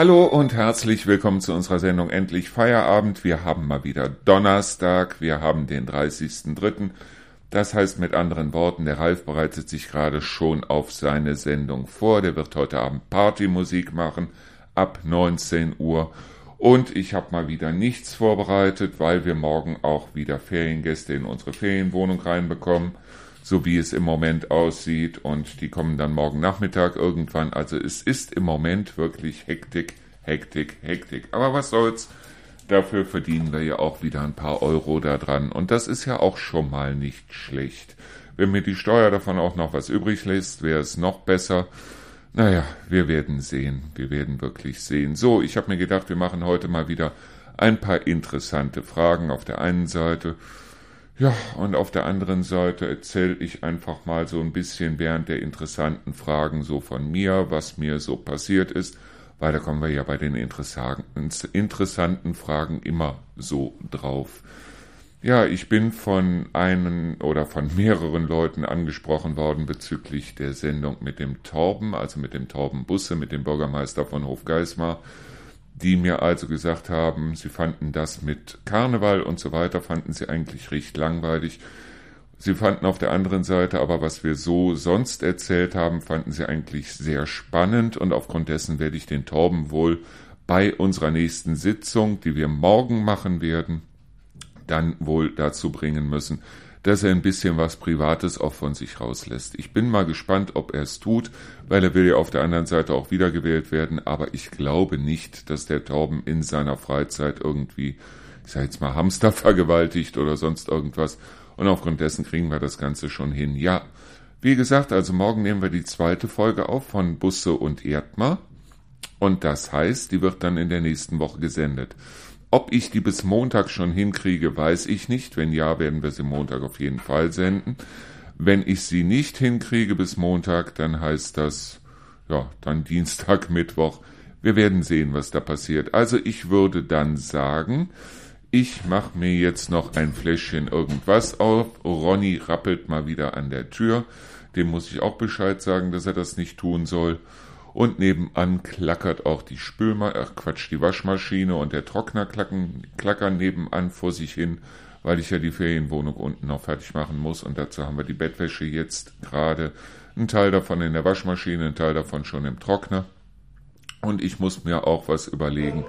Hallo und herzlich willkommen zu unserer Sendung Endlich Feierabend. Wir haben mal wieder Donnerstag, wir haben den 30.03. Das heißt mit anderen Worten, der Ralf bereitet sich gerade schon auf seine Sendung vor. Der wird heute Abend Partymusik machen ab 19 Uhr. Und ich habe mal wieder nichts vorbereitet, weil wir morgen auch wieder Feriengäste in unsere Ferienwohnung reinbekommen, so wie es im Moment aussieht. Und die kommen dann morgen Nachmittag irgendwann. Also es ist im Moment wirklich Hektik, Hektik, Hektik. Aber was soll's? Dafür verdienen wir ja auch wieder ein paar Euro da dran. Und das ist ja auch schon mal nicht schlecht. Wenn mir die Steuer davon auch noch was übrig lässt, wäre es noch besser. Naja, wir werden sehen. Wir werden wirklich sehen. So, ich habe mir gedacht, wir machen heute mal wieder ein paar interessante Fragen auf der einen Seite. Ja, und auf der anderen Seite erzähle ich einfach mal so ein bisschen während der interessanten Fragen so von mir, was mir so passiert ist weil da kommen wir ja bei den interessanten Fragen immer so drauf. Ja, ich bin von einem oder von mehreren Leuten angesprochen worden bezüglich der Sendung mit dem Torben, also mit dem Torben Busse, mit dem Bürgermeister von Hofgeismar, die mir also gesagt haben, sie fanden das mit Karneval und so weiter, fanden sie eigentlich recht langweilig. Sie fanden auf der anderen Seite aber, was wir so sonst erzählt haben, fanden sie eigentlich sehr spannend und aufgrund dessen werde ich den Torben wohl bei unserer nächsten Sitzung, die wir morgen machen werden, dann wohl dazu bringen müssen, dass er ein bisschen was Privates auch von sich rauslässt. Ich bin mal gespannt, ob er es tut, weil er will ja auf der anderen Seite auch wiedergewählt werden, aber ich glaube nicht, dass der Torben in seiner Freizeit irgendwie, ich sag jetzt mal, Hamster vergewaltigt oder sonst irgendwas und aufgrund dessen kriegen wir das Ganze schon hin. Ja, wie gesagt, also morgen nehmen wir die zweite Folge auf von Busse und Erdmar. Und das heißt, die wird dann in der nächsten Woche gesendet. Ob ich die bis Montag schon hinkriege, weiß ich nicht. Wenn ja, werden wir sie Montag auf jeden Fall senden. Wenn ich sie nicht hinkriege bis Montag, dann heißt das, ja, dann Dienstag, Mittwoch. Wir werden sehen, was da passiert. Also ich würde dann sagen, ich mache mir jetzt noch ein Fläschchen irgendwas auf. Ronny rappelt mal wieder an der Tür. Dem muss ich auch Bescheid sagen, dass er das nicht tun soll. Und nebenan klackert auch die Spülma, ach Quatsch, die Waschmaschine und der Trockner klacken, klackern nebenan vor sich hin, weil ich ja die Ferienwohnung unten noch fertig machen muss. Und dazu haben wir die Bettwäsche jetzt gerade. Ein Teil davon in der Waschmaschine, ein Teil davon schon im Trockner. Und ich muss mir auch was überlegen,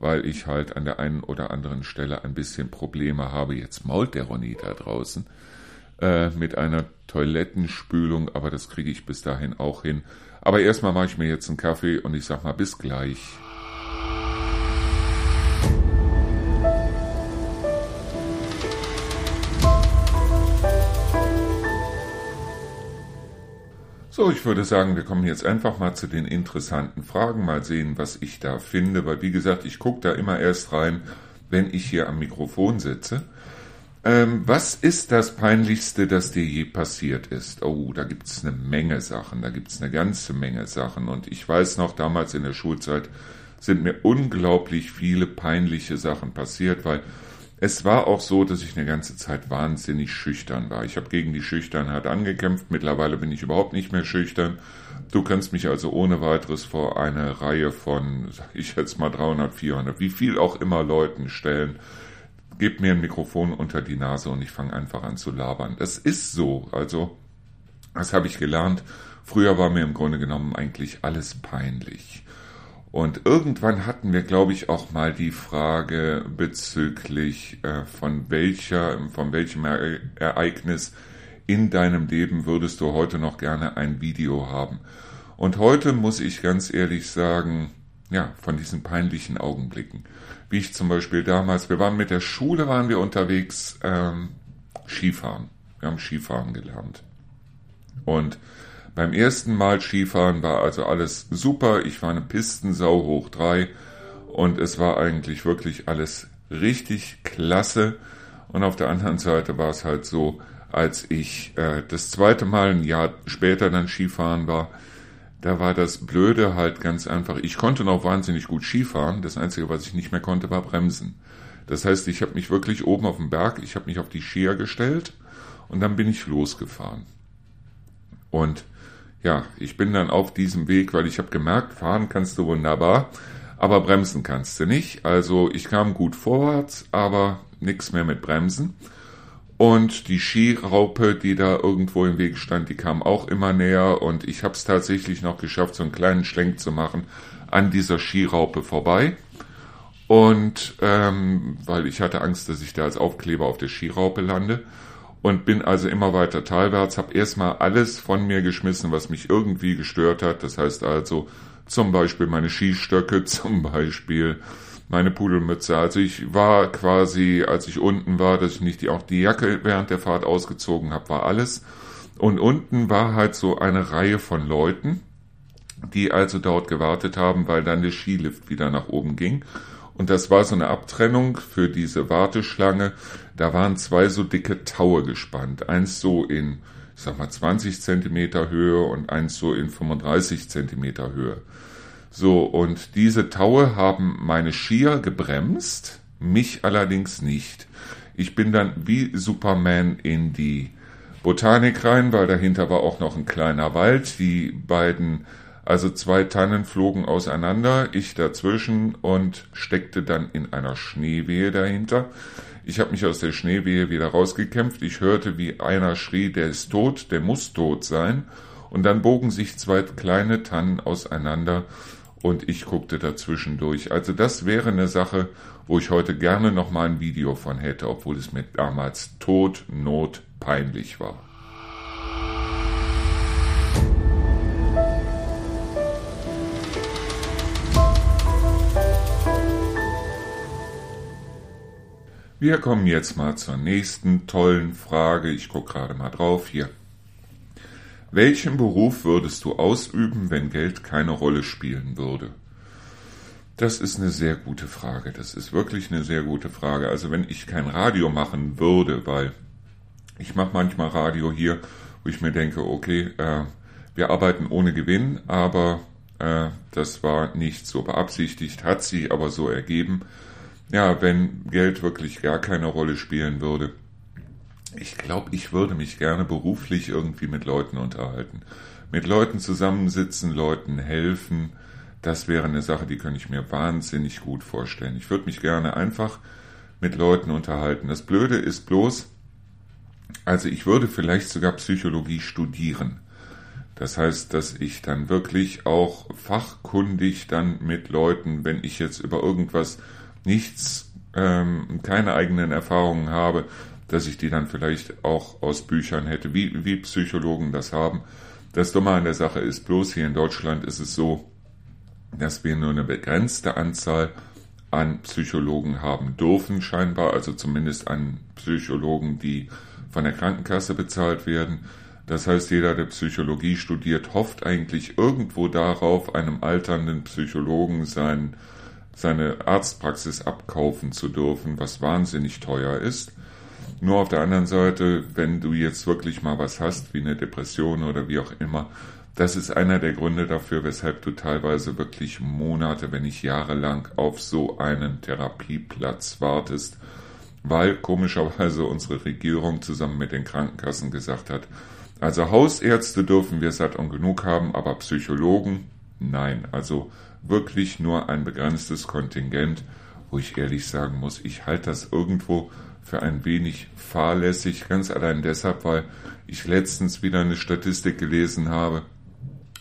weil ich halt an der einen oder anderen Stelle ein bisschen Probleme habe. Jetzt mault der Ronny da draußen äh, mit einer Toilettenspülung, aber das kriege ich bis dahin auch hin. Aber erstmal mache ich mir jetzt einen Kaffee und ich sag mal bis gleich. So, ich würde sagen, wir kommen jetzt einfach mal zu den interessanten Fragen, mal sehen, was ich da finde, weil wie gesagt, ich gucke da immer erst rein, wenn ich hier am Mikrofon sitze. Ähm, was ist das Peinlichste, das dir je passiert ist? Oh, da gibt's eine Menge Sachen, da gibt's eine ganze Menge Sachen. Und ich weiß noch, damals in der Schulzeit sind mir unglaublich viele peinliche Sachen passiert, weil es war auch so, dass ich eine ganze Zeit wahnsinnig schüchtern war. Ich habe gegen die Schüchternheit angekämpft. Mittlerweile bin ich überhaupt nicht mehr schüchtern. Du kannst mich also ohne weiteres vor eine Reihe von, sag ich jetzt mal 300, 400, wie viel auch immer Leuten stellen. Gib mir ein Mikrofon unter die Nase und ich fange einfach an zu labern. Das ist so. Also, das habe ich gelernt. Früher war mir im Grunde genommen eigentlich alles peinlich. Und irgendwann hatten wir, glaube ich, auch mal die Frage bezüglich äh, von welcher, von welchem Ereignis in deinem Leben würdest du heute noch gerne ein Video haben. Und heute muss ich ganz ehrlich sagen, ja, von diesen peinlichen Augenblicken. Wie ich zum Beispiel damals, wir waren mit der Schule, waren wir unterwegs, ähm, Skifahren. Wir haben Skifahren gelernt. Und beim ersten Mal Skifahren war also alles super. Ich war eine Pistensau hoch drei und es war eigentlich wirklich alles richtig klasse. Und auf der anderen Seite war es halt so, als ich äh, das zweite Mal ein Jahr später dann Skifahren war, da war das Blöde halt ganz einfach. Ich konnte noch wahnsinnig gut Skifahren. Das Einzige, was ich nicht mehr konnte, war bremsen. Das heißt, ich habe mich wirklich oben auf dem Berg, ich habe mich auf die Skier gestellt und dann bin ich losgefahren. Und ja, ich bin dann auf diesem Weg, weil ich habe gemerkt, fahren kannst du wunderbar, aber bremsen kannst du nicht. Also ich kam gut vorwärts, aber nichts mehr mit Bremsen. Und die Skiraupe, die da irgendwo im Weg stand, die kam auch immer näher und ich habe es tatsächlich noch geschafft, so einen kleinen Schlenk zu machen an dieser Skiraupe vorbei. Und ähm, weil ich hatte Angst, dass ich da als Aufkleber auf der Skiraupe lande und bin also immer weiter talwärts, habe erstmal alles von mir geschmissen, was mich irgendwie gestört hat. Das heißt also zum Beispiel meine Skistöcke, zum Beispiel meine Pudelmütze. Also ich war quasi, als ich unten war, dass ich nicht die, auch die Jacke während der Fahrt ausgezogen habe, war alles. Und unten war halt so eine Reihe von Leuten, die also dort gewartet haben, weil dann der Skilift wieder nach oben ging. Und das war so eine Abtrennung für diese Warteschlange. Da waren zwei so dicke Taue gespannt. Eins so in, ich sag mal, 20 Zentimeter Höhe und eins so in 35 Zentimeter Höhe. So, und diese Taue haben meine Skier gebremst, mich allerdings nicht. Ich bin dann wie Superman in die Botanik rein, weil dahinter war auch noch ein kleiner Wald. Die beiden, also zwei Tannen flogen auseinander, ich dazwischen und steckte dann in einer Schneewehe dahinter. Ich habe mich aus der Schneewehe wieder rausgekämpft. Ich hörte, wie einer schrie, der ist tot, der muss tot sein. Und dann bogen sich zwei kleine Tannen auseinander und ich guckte dazwischen durch. Also das wäre eine Sache, wo ich heute gerne noch mal ein Video von hätte, obwohl es mir damals tot, not, peinlich war. Wir kommen jetzt mal zur nächsten tollen Frage. Ich gucke gerade mal drauf hier. Welchen Beruf würdest du ausüben, wenn Geld keine Rolle spielen würde? Das ist eine sehr gute Frage. Das ist wirklich eine sehr gute Frage. Also wenn ich kein Radio machen würde, weil ich mache manchmal Radio hier, wo ich mir denke, okay, äh, wir arbeiten ohne Gewinn, aber äh, das war nicht so beabsichtigt, hat sie aber so ergeben. Ja, wenn Geld wirklich gar keine Rolle spielen würde, ich glaube, ich würde mich gerne beruflich irgendwie mit Leuten unterhalten. Mit Leuten zusammensitzen, Leuten helfen. Das wäre eine Sache, die könnte ich mir wahnsinnig gut vorstellen. Ich würde mich gerne einfach mit Leuten unterhalten. Das Blöde ist bloß, also ich würde vielleicht sogar Psychologie studieren. Das heißt, dass ich dann wirklich auch fachkundig dann mit Leuten, wenn ich jetzt über irgendwas nichts, ähm, keine eigenen Erfahrungen habe, dass ich die dann vielleicht auch aus Büchern hätte, wie, wie Psychologen das haben. Das Dumme an der Sache ist bloß, hier in Deutschland ist es so, dass wir nur eine begrenzte Anzahl an Psychologen haben dürfen, scheinbar, also zumindest an Psychologen, die von der Krankenkasse bezahlt werden. Das heißt, jeder, der Psychologie studiert, hofft eigentlich irgendwo darauf, einem alternden Psychologen sein, seine Arztpraxis abkaufen zu dürfen, was wahnsinnig teuer ist. Nur auf der anderen Seite, wenn du jetzt wirklich mal was hast, wie eine Depression oder wie auch immer, das ist einer der Gründe dafür, weshalb du teilweise wirklich Monate, wenn nicht jahrelang auf so einen Therapieplatz wartest, weil komischerweise unsere Regierung zusammen mit den Krankenkassen gesagt hat, also Hausärzte dürfen wir satt und genug haben, aber Psychologen nein. Also wirklich nur ein begrenztes Kontingent, wo ich ehrlich sagen muss, ich halte das irgendwo für ein wenig fahrlässig, ganz allein deshalb, weil ich letztens wieder eine Statistik gelesen habe.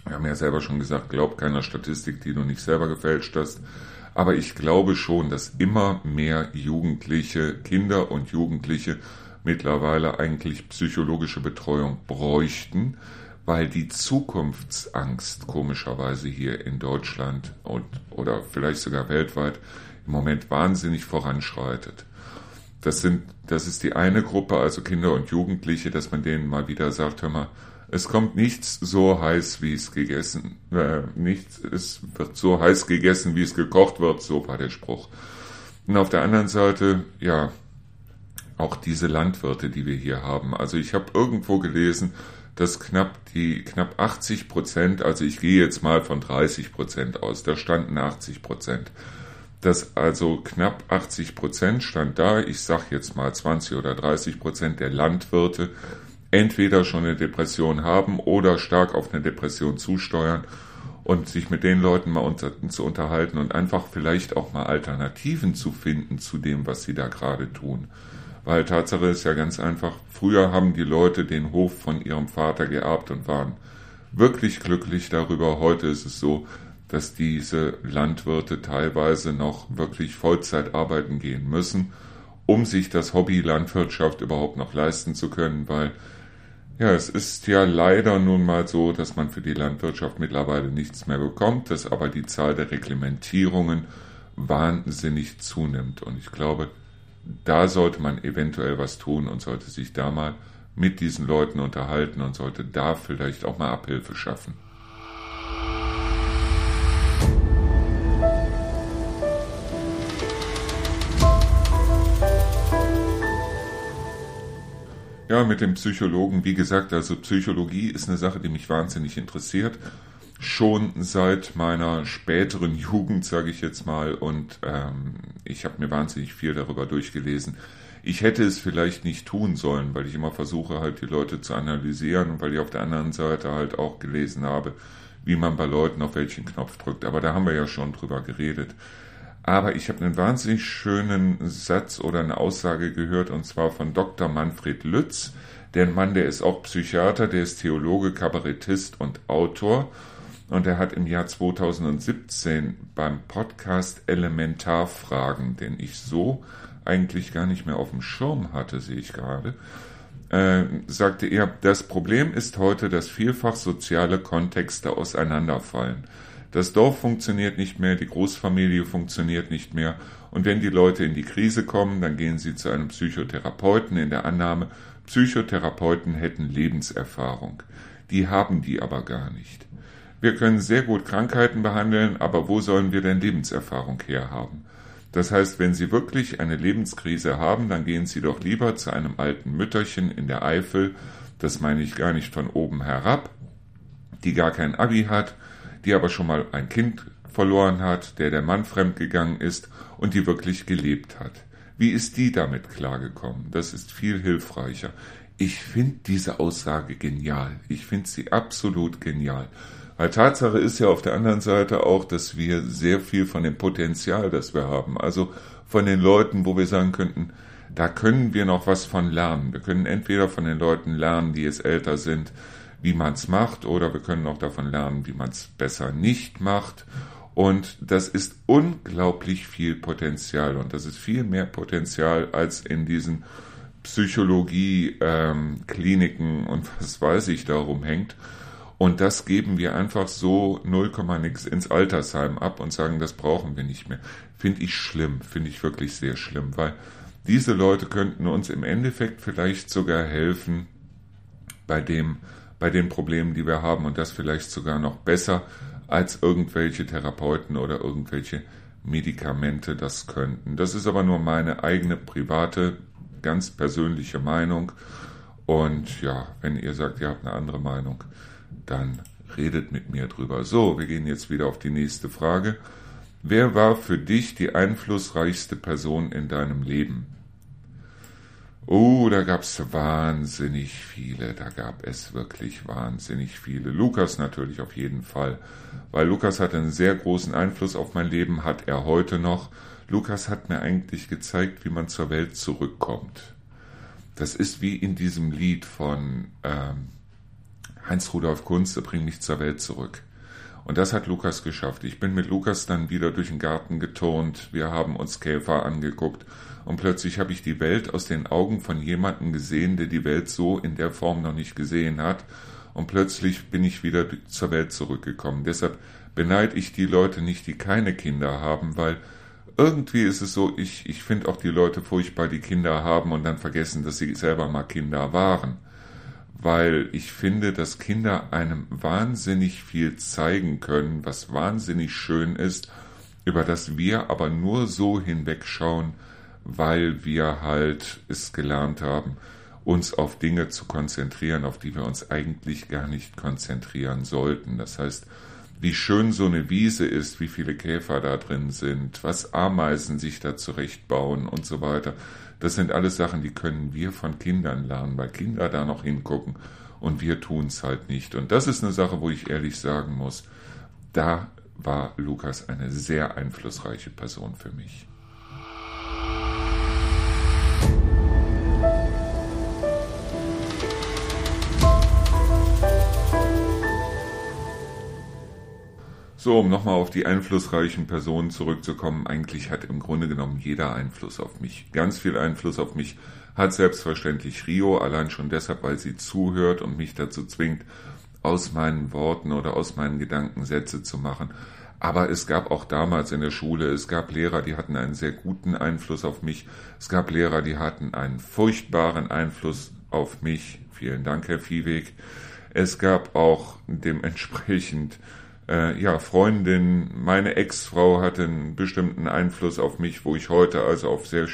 Wir haben ja selber schon gesagt, glaub keiner Statistik, die du nicht selber gefälscht hast. Aber ich glaube schon, dass immer mehr Jugendliche, Kinder und Jugendliche mittlerweile eigentlich psychologische Betreuung bräuchten, weil die Zukunftsangst komischerweise hier in Deutschland und oder vielleicht sogar weltweit im Moment wahnsinnig voranschreitet. Das sind, das ist die eine Gruppe, also Kinder und Jugendliche, dass man denen mal wieder sagt, hör mal, es kommt nichts so heiß, wie es gegessen, äh, nichts, es wird so heiß gegessen, wie es gekocht wird, so war der Spruch. Und auf der anderen Seite, ja, auch diese Landwirte, die wir hier haben. Also ich habe irgendwo gelesen, dass knapp die knapp 80 Prozent, also ich gehe jetzt mal von 30 Prozent aus, da standen 80 Prozent dass also knapp 80 Prozent stand da, ich sag jetzt mal 20 oder 30 Prozent der Landwirte entweder schon eine Depression haben oder stark auf eine Depression zusteuern. und sich mit den Leuten mal unter, zu unterhalten und einfach vielleicht auch mal Alternativen zu finden zu dem, was sie da gerade tun. Weil Tatsache ist ja ganz einfach, früher haben die Leute den Hof von ihrem Vater geerbt und waren wirklich glücklich darüber. Heute ist es so, dass diese Landwirte teilweise noch wirklich Vollzeit arbeiten gehen müssen, um sich das Hobby Landwirtschaft überhaupt noch leisten zu können, weil ja, es ist ja leider nun mal so, dass man für die Landwirtschaft mittlerweile nichts mehr bekommt, dass aber die Zahl der Reglementierungen wahnsinnig zunimmt. Und ich glaube, da sollte man eventuell was tun und sollte sich da mal mit diesen Leuten unterhalten und sollte da vielleicht auch mal Abhilfe schaffen. Ja, mit dem Psychologen, wie gesagt, also Psychologie ist eine Sache, die mich wahnsinnig interessiert. Schon seit meiner späteren Jugend, sage ich jetzt mal, und ähm, ich habe mir wahnsinnig viel darüber durchgelesen. Ich hätte es vielleicht nicht tun sollen, weil ich immer versuche, halt die Leute zu analysieren und weil ich auf der anderen Seite halt auch gelesen habe, wie man bei Leuten auf welchen Knopf drückt. Aber da haben wir ja schon drüber geredet. Aber ich habe einen wahnsinnig schönen Satz oder eine Aussage gehört, und zwar von Dr. Manfred Lütz. Der Mann, der ist auch Psychiater, der ist Theologe, Kabarettist und Autor. Und er hat im Jahr 2017 beim Podcast Elementarfragen, den ich so eigentlich gar nicht mehr auf dem Schirm hatte, sehe ich gerade, äh, sagte er, das Problem ist heute, dass vielfach soziale Kontexte auseinanderfallen. Das Dorf funktioniert nicht mehr, die Großfamilie funktioniert nicht mehr. Und wenn die Leute in die Krise kommen, dann gehen sie zu einem Psychotherapeuten in der Annahme, Psychotherapeuten hätten Lebenserfahrung. Die haben die aber gar nicht. Wir können sehr gut Krankheiten behandeln, aber wo sollen wir denn Lebenserfahrung herhaben? Das heißt, wenn Sie wirklich eine Lebenskrise haben, dann gehen Sie doch lieber zu einem alten Mütterchen in der Eifel, das meine ich gar nicht von oben herab, die gar kein Abi hat, die aber schon mal ein Kind verloren hat, der der Mann fremdgegangen ist und die wirklich gelebt hat. Wie ist die damit klargekommen? Das ist viel hilfreicher. Ich finde diese Aussage genial. Ich finde sie absolut genial. Weil Tatsache ist ja auf der anderen Seite auch, dass wir sehr viel von dem Potenzial, das wir haben, also von den Leuten, wo wir sagen könnten, da können wir noch was von lernen. Wir können entweder von den Leuten lernen, die jetzt älter sind, wie man es macht, oder wir können auch davon lernen, wie man es besser nicht macht. Und das ist unglaublich viel Potenzial und das ist viel mehr Potenzial als in diesen Psychologie-Kliniken ähm, und was weiß ich darum hängt. Und das geben wir einfach so 0, nix ins Altersheim ab und sagen, das brauchen wir nicht mehr. Finde ich schlimm, finde ich wirklich sehr schlimm, weil diese Leute könnten uns im Endeffekt vielleicht sogar helfen bei dem, bei den Problemen, die wir haben und das vielleicht sogar noch besser als irgendwelche Therapeuten oder irgendwelche Medikamente das könnten. Das ist aber nur meine eigene private, ganz persönliche Meinung. Und ja, wenn ihr sagt, ihr habt eine andere Meinung, dann redet mit mir drüber. So, wir gehen jetzt wieder auf die nächste Frage. Wer war für dich die einflussreichste Person in deinem Leben? Oh, da gab's wahnsinnig viele, da gab es wirklich wahnsinnig viele. Lukas natürlich auf jeden Fall, weil Lukas hatte einen sehr großen Einfluss auf mein Leben, hat er heute noch. Lukas hat mir eigentlich gezeigt, wie man zur Welt zurückkommt. Das ist wie in diesem Lied von ähm, Heinz-Rudolf Kunze, Bring mich zur Welt zurück. Und das hat Lukas geschafft. Ich bin mit Lukas dann wieder durch den Garten geturnt, wir haben uns Käfer angeguckt und plötzlich habe ich die Welt aus den Augen von jemandem gesehen, der die Welt so in der Form noch nicht gesehen hat. Und plötzlich bin ich wieder zur Welt zurückgekommen. Deshalb beneide ich die Leute nicht, die keine Kinder haben, weil irgendwie ist es so, ich, ich finde auch die Leute furchtbar, die Kinder haben und dann vergessen, dass sie selber mal Kinder waren. Weil ich finde, dass Kinder einem wahnsinnig viel zeigen können, was wahnsinnig schön ist, über das wir aber nur so hinwegschauen, weil wir halt es gelernt haben, uns auf Dinge zu konzentrieren, auf die wir uns eigentlich gar nicht konzentrieren sollten. Das heißt, wie schön so eine Wiese ist, wie viele Käfer da drin sind, was Ameisen sich da zurechtbauen und so weiter. Das sind alles Sachen, die können wir von Kindern lernen, weil Kinder da noch hingucken und wir tun es halt nicht. Und das ist eine Sache, wo ich ehrlich sagen muss, da war Lukas eine sehr einflussreiche Person für mich. So, um nochmal auf die einflussreichen Personen zurückzukommen, eigentlich hat im Grunde genommen jeder Einfluss auf mich. Ganz viel Einfluss auf mich hat selbstverständlich Rio, allein schon deshalb, weil sie zuhört und mich dazu zwingt, aus meinen Worten oder aus meinen Gedanken Sätze zu machen. Aber es gab auch damals in der Schule, es gab Lehrer, die hatten einen sehr guten Einfluss auf mich. Es gab Lehrer, die hatten einen furchtbaren Einfluss auf mich. Vielen Dank, Herr Viehweg. Es gab auch dementsprechend äh, ja, Freundin, meine Ex-Frau hatte einen bestimmten Einfluss auf mich, wo ich heute also auf sehr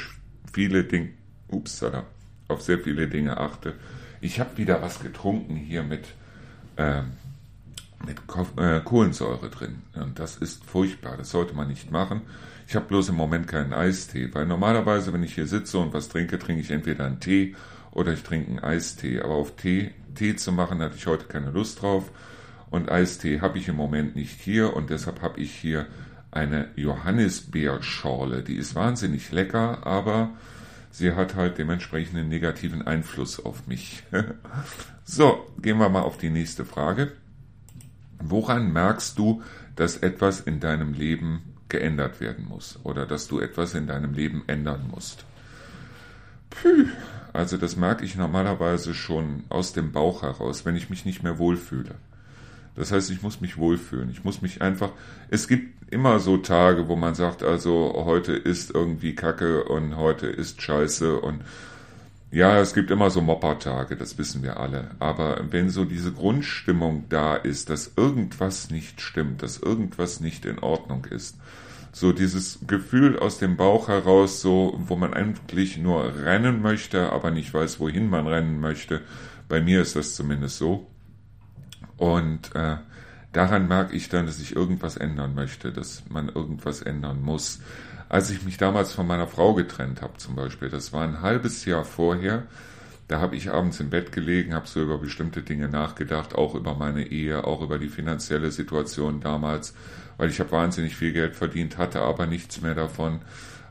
viele Dinge, upsala, auf sehr viele Dinge achte. Ich habe wieder was getrunken hier mit, äh, mit Ko äh, Kohlensäure drin. Und das ist furchtbar, das sollte man nicht machen. Ich habe bloß im Moment keinen Eistee, weil normalerweise, wenn ich hier sitze und was trinke, trinke ich entweder einen Tee oder ich trinke einen Eistee. Aber auf Tee, Tee zu machen, hatte ich heute keine Lust drauf. Und Eistee habe ich im Moment nicht hier und deshalb habe ich hier eine Johannisbeerschorle. Die ist wahnsinnig lecker, aber sie hat halt dementsprechend einen negativen Einfluss auf mich. so, gehen wir mal auf die nächste Frage. Woran merkst du, dass etwas in deinem Leben geändert werden muss oder dass du etwas in deinem Leben ändern musst? Puh, also das merke ich normalerweise schon aus dem Bauch heraus, wenn ich mich nicht mehr wohlfühle. Das heißt, ich muss mich wohlfühlen. Ich muss mich einfach. Es gibt immer so Tage, wo man sagt, also heute ist irgendwie Kacke und heute ist Scheiße und ja, es gibt immer so Moppertage, das wissen wir alle. Aber wenn so diese Grundstimmung da ist, dass irgendwas nicht stimmt, dass irgendwas nicht in Ordnung ist, so dieses Gefühl aus dem Bauch heraus, so, wo man eigentlich nur rennen möchte, aber nicht weiß, wohin man rennen möchte. Bei mir ist das zumindest so. Und äh, daran merke ich dann, dass ich irgendwas ändern möchte, dass man irgendwas ändern muss. Als ich mich damals von meiner Frau getrennt habe zum Beispiel, das war ein halbes Jahr vorher, da habe ich abends im Bett gelegen, habe so über bestimmte Dinge nachgedacht, auch über meine Ehe, auch über die finanzielle Situation damals, weil ich habe wahnsinnig viel Geld verdient, hatte aber nichts mehr davon,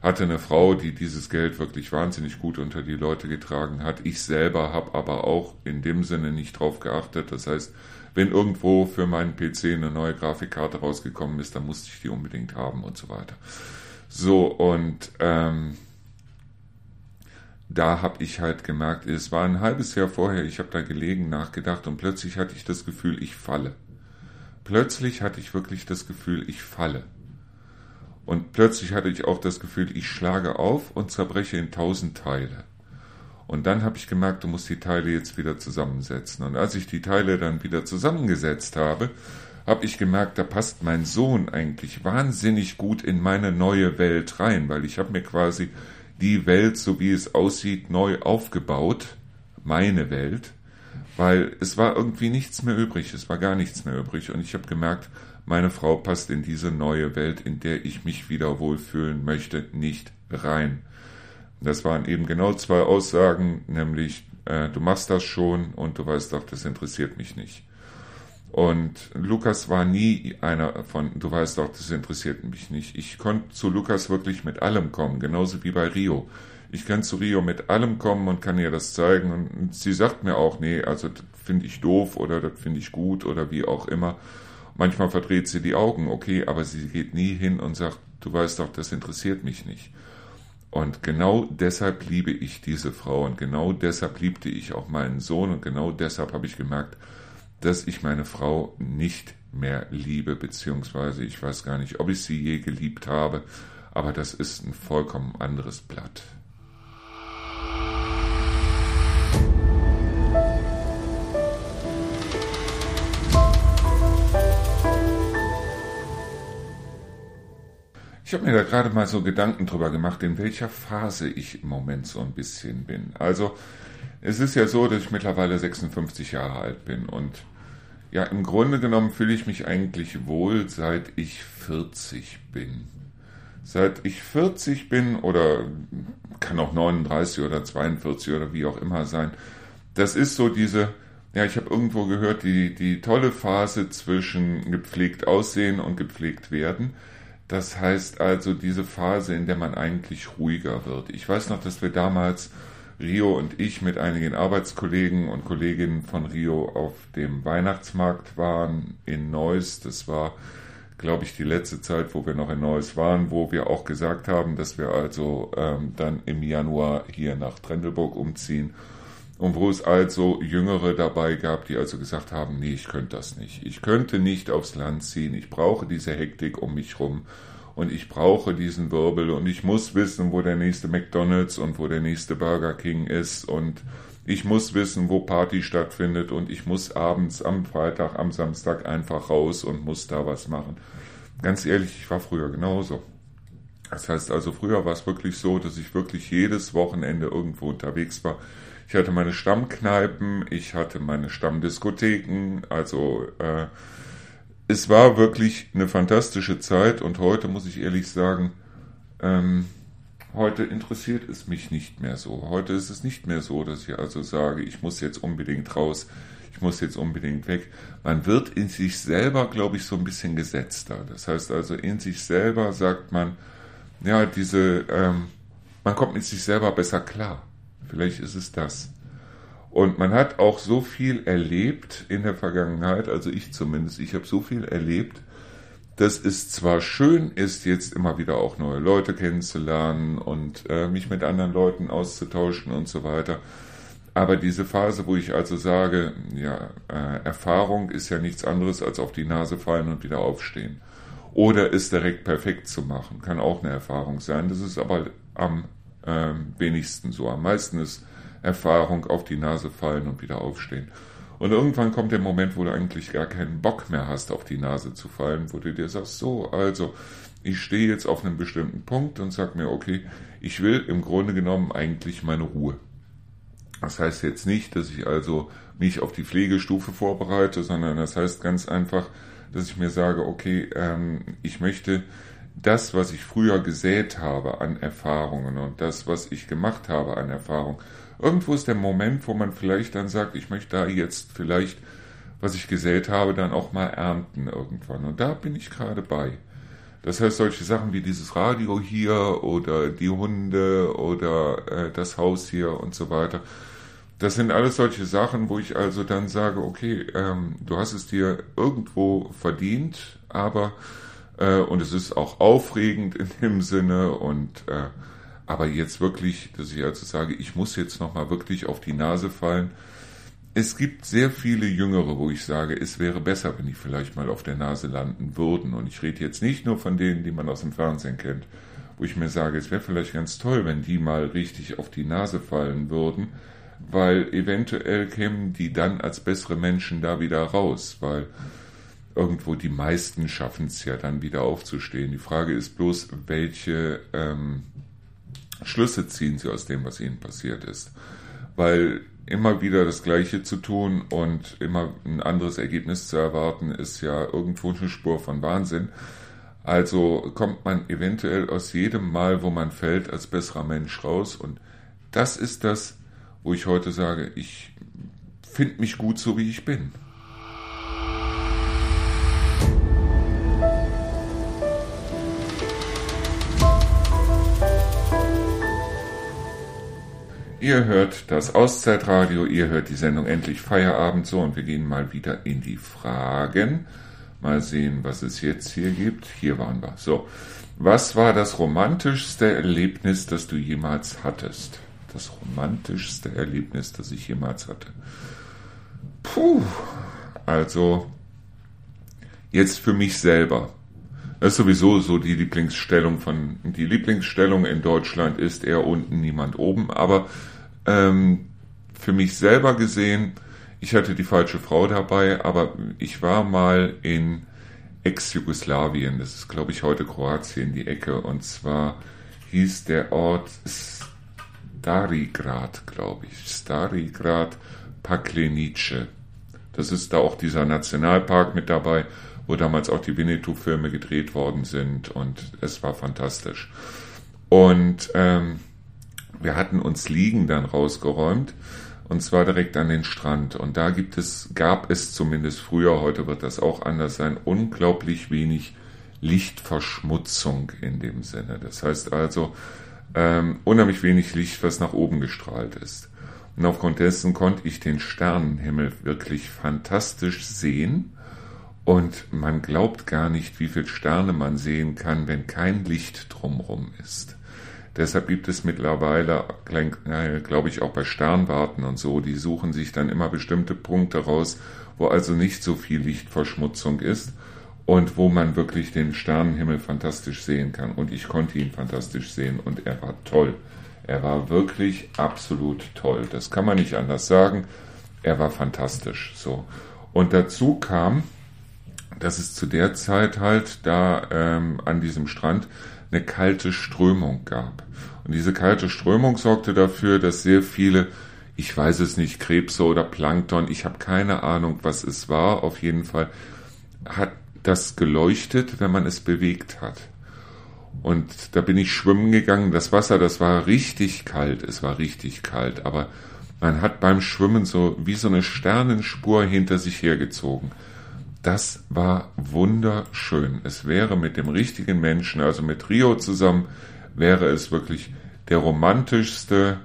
hatte eine Frau, die dieses Geld wirklich wahnsinnig gut unter die Leute getragen hat. Ich selber habe aber auch in dem Sinne nicht drauf geachtet. Das heißt, wenn irgendwo für meinen PC eine neue Grafikkarte rausgekommen ist, dann musste ich die unbedingt haben und so weiter. So, und ähm, da habe ich halt gemerkt, es war ein halbes Jahr vorher, ich habe da gelegen, nachgedacht und plötzlich hatte ich das Gefühl, ich falle. Plötzlich hatte ich wirklich das Gefühl, ich falle. Und plötzlich hatte ich auch das Gefühl, ich schlage auf und zerbreche in tausend Teile. Und dann habe ich gemerkt, du musst die Teile jetzt wieder zusammensetzen. Und als ich die Teile dann wieder zusammengesetzt habe, habe ich gemerkt, da passt mein Sohn eigentlich wahnsinnig gut in meine neue Welt rein, weil ich habe mir quasi die Welt, so wie es aussieht, neu aufgebaut, meine Welt, weil es war irgendwie nichts mehr übrig, es war gar nichts mehr übrig und ich habe gemerkt, meine Frau passt in diese neue Welt, in der ich mich wieder wohlfühlen möchte, nicht rein. Das waren eben genau zwei Aussagen, nämlich äh, du machst das schon und du weißt doch, das interessiert mich nicht. Und Lukas war nie einer von, du weißt doch, das interessiert mich nicht. Ich konnte zu Lukas wirklich mit allem kommen, genauso wie bei Rio. Ich kann zu Rio mit allem kommen und kann ihr das zeigen. Und sie sagt mir auch, nee, also das finde ich doof oder das finde ich gut oder wie auch immer. Manchmal verdreht sie die Augen, okay, aber sie geht nie hin und sagt, du weißt doch, das interessiert mich nicht. Und genau deshalb liebe ich diese Frau und genau deshalb liebte ich auch meinen Sohn und genau deshalb habe ich gemerkt, dass ich meine Frau nicht mehr liebe, beziehungsweise ich weiß gar nicht, ob ich sie je geliebt habe, aber das ist ein vollkommen anderes Blatt. Ich habe mir da gerade mal so Gedanken drüber gemacht, in welcher Phase ich im Moment so ein bisschen bin. Also es ist ja so, dass ich mittlerweile 56 Jahre alt bin und ja, im Grunde genommen fühle ich mich eigentlich wohl, seit ich 40 bin. Seit ich 40 bin oder kann auch 39 oder 42 oder wie auch immer sein, das ist so diese, ja, ich habe irgendwo gehört, die, die tolle Phase zwischen gepflegt aussehen und gepflegt werden. Das heißt also diese Phase, in der man eigentlich ruhiger wird. Ich weiß noch, dass wir damals, Rio und ich, mit einigen Arbeitskollegen und Kolleginnen von Rio auf dem Weihnachtsmarkt waren in Neuss. Das war, glaube ich, die letzte Zeit, wo wir noch in Neuss waren, wo wir auch gesagt haben, dass wir also ähm, dann im Januar hier nach Trendelburg umziehen und wo es also Jüngere dabei gab, die also gesagt haben, nee, ich könnte das nicht. Ich könnte nicht aufs Land ziehen. Ich brauche diese Hektik um mich rum. Und ich brauche diesen Wirbel. Und ich muss wissen, wo der nächste McDonald's und wo der nächste Burger King ist. Und ich muss wissen, wo Party stattfindet. Und ich muss abends am Freitag, am Samstag einfach raus und muss da was machen. Ganz ehrlich, ich war früher genauso. Das heißt also, früher war es wirklich so, dass ich wirklich jedes Wochenende irgendwo unterwegs war ich hatte meine Stammkneipen, ich hatte meine Stammdiskotheken, also äh, es war wirklich eine fantastische Zeit und heute muss ich ehrlich sagen, ähm, heute interessiert es mich nicht mehr so. Heute ist es nicht mehr so, dass ich also sage, ich muss jetzt unbedingt raus, ich muss jetzt unbedingt weg. Man wird in sich selber, glaube ich, so ein bisschen gesetzter. Das heißt also, in sich selber sagt man, ja, diese, ähm, man kommt mit sich selber besser klar. Vielleicht ist es das. Und man hat auch so viel erlebt in der Vergangenheit, also ich zumindest, ich habe so viel erlebt, dass es zwar schön ist, jetzt immer wieder auch neue Leute kennenzulernen und äh, mich mit anderen Leuten auszutauschen und so weiter. Aber diese Phase, wo ich also sage, ja, äh, Erfahrung ist ja nichts anderes als auf die Nase fallen und wieder aufstehen. Oder es direkt perfekt zu machen, kann auch eine Erfahrung sein. Das ist aber am äh, wenigsten so. Am meisten ist Erfahrung auf die Nase fallen und wieder aufstehen. Und irgendwann kommt der Moment, wo du eigentlich gar keinen Bock mehr hast, auf die Nase zu fallen, wo du dir sagst, so, also, ich stehe jetzt auf einem bestimmten Punkt und sag mir, okay, ich will im Grunde genommen eigentlich meine Ruhe. Das heißt jetzt nicht, dass ich also mich auf die Pflegestufe vorbereite, sondern das heißt ganz einfach, dass ich mir sage, okay, ähm, ich möchte das, was ich früher gesät habe an Erfahrungen und das, was ich gemacht habe an Erfahrung, irgendwo ist der Moment, wo man vielleicht dann sagt, ich möchte da jetzt vielleicht, was ich gesät habe, dann auch mal ernten irgendwann. Und da bin ich gerade bei. Das heißt, solche Sachen wie dieses Radio hier oder die Hunde oder äh, das Haus hier und so weiter. Das sind alles solche Sachen, wo ich also dann sage, okay, ähm, du hast es dir irgendwo verdient, aber äh, und es ist auch aufregend in dem Sinne und äh, aber jetzt wirklich, dass ich also sage, ich muss jetzt nochmal wirklich auf die Nase fallen. Es gibt sehr viele Jüngere, wo ich sage, es wäre besser, wenn die vielleicht mal auf der Nase landen würden. Und ich rede jetzt nicht nur von denen, die man aus dem Fernsehen kennt, wo ich mir sage, es wäre vielleicht ganz toll, wenn die mal richtig auf die Nase fallen würden, weil eventuell kämen die dann als bessere Menschen da wieder raus, weil irgendwo die meisten schaffen es ja dann wieder aufzustehen. Die Frage ist bloß, welche ähm, Schlüsse ziehen sie aus dem, was ihnen passiert ist. Weil immer wieder das Gleiche zu tun und immer ein anderes Ergebnis zu erwarten, ist ja irgendwo eine Spur von Wahnsinn. Also kommt man eventuell aus jedem Mal, wo man fällt, als besserer Mensch raus. Und das ist das, wo ich heute sage, ich finde mich gut so, wie ich bin. Ihr hört das Auszeitradio, ihr hört die Sendung Endlich Feierabend so und wir gehen mal wieder in die Fragen. Mal sehen, was es jetzt hier gibt. Hier waren wir. So, was war das romantischste Erlebnis, das du jemals hattest? Das romantischste Erlebnis, das ich jemals hatte. Puh, also jetzt für mich selber. Das ist sowieso so die Lieblingsstellung von, die Lieblingsstellung in Deutschland ist eher unten, niemand oben, aber ähm, für mich selber gesehen, ich hatte die falsche Frau dabei, aber ich war mal in Ex-Jugoslawien, das ist glaube ich heute Kroatien, die Ecke, und zwar hieß der Ort Starigrad, glaube ich, Starigrad Paklenice. Das ist da auch dieser Nationalpark mit dabei, wo damals auch die Winnetou-Filme gedreht worden sind und es war fantastisch. Und ähm, wir hatten uns Liegen dann rausgeräumt, und zwar direkt an den Strand. Und da gibt es, gab es zumindest früher, heute wird das auch anders sein, unglaublich wenig Lichtverschmutzung in dem Sinne. Das heißt also, ähm, unheimlich wenig Licht, was nach oben gestrahlt ist. Und aufgrund dessen konnte ich den Sternenhimmel wirklich fantastisch sehen. Und man glaubt gar nicht, wie viele Sterne man sehen kann, wenn kein Licht drumrum ist. Deshalb gibt es mittlerweile, glaube ich, auch bei Sternwarten und so, die suchen sich dann immer bestimmte Punkte raus, wo also nicht so viel Lichtverschmutzung ist und wo man wirklich den Sternenhimmel fantastisch sehen kann. Und ich konnte ihn fantastisch sehen und er war toll. Er war wirklich absolut toll. Das kann man nicht anders sagen. Er war fantastisch. So. Und dazu kam, dass es zu der Zeit halt da ähm, an diesem Strand eine kalte Strömung gab. Und diese kalte Strömung sorgte dafür, dass sehr viele, ich weiß es nicht, Krebse oder Plankton, ich habe keine Ahnung, was es war, auf jeden Fall hat das geleuchtet, wenn man es bewegt hat. Und da bin ich schwimmen gegangen. Das Wasser, das war richtig kalt. Es war richtig kalt. Aber man hat beim Schwimmen so wie so eine Sternenspur hinter sich hergezogen. Das war wunderschön. Es wäre mit dem richtigen Menschen, also mit Rio zusammen, wäre es wirklich der romantischste,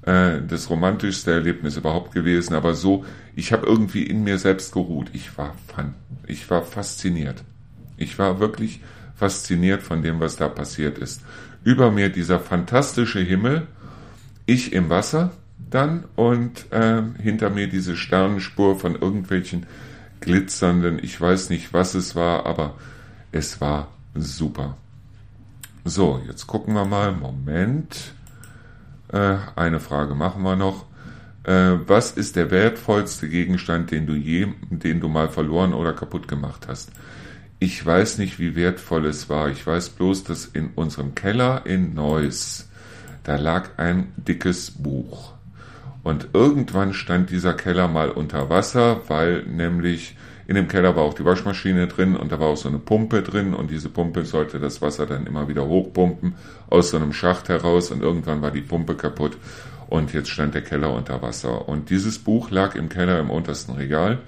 äh, das romantischste Erlebnis überhaupt gewesen. Aber so, ich habe irgendwie in mir selbst geruht. Ich war, ich war fasziniert. Ich war wirklich fasziniert von dem, was da passiert ist. Über mir dieser fantastische Himmel, ich im Wasser dann und äh, hinter mir diese Sternenspur von irgendwelchen glitzernden, ich weiß nicht, was es war, aber es war super. So, jetzt gucken wir mal. Moment. Äh, eine Frage machen wir noch. Äh, was ist der wertvollste Gegenstand, den du je, den du mal verloren oder kaputt gemacht hast? Ich weiß nicht, wie wertvoll es war. Ich weiß bloß, dass in unserem Keller in Neuss, da lag ein dickes Buch. Und irgendwann stand dieser Keller mal unter Wasser, weil nämlich in dem Keller war auch die Waschmaschine drin und da war auch so eine Pumpe drin und diese Pumpe sollte das Wasser dann immer wieder hochpumpen aus so einem Schacht heraus und irgendwann war die Pumpe kaputt und jetzt stand der Keller unter Wasser. Und dieses Buch lag im Keller im untersten Regal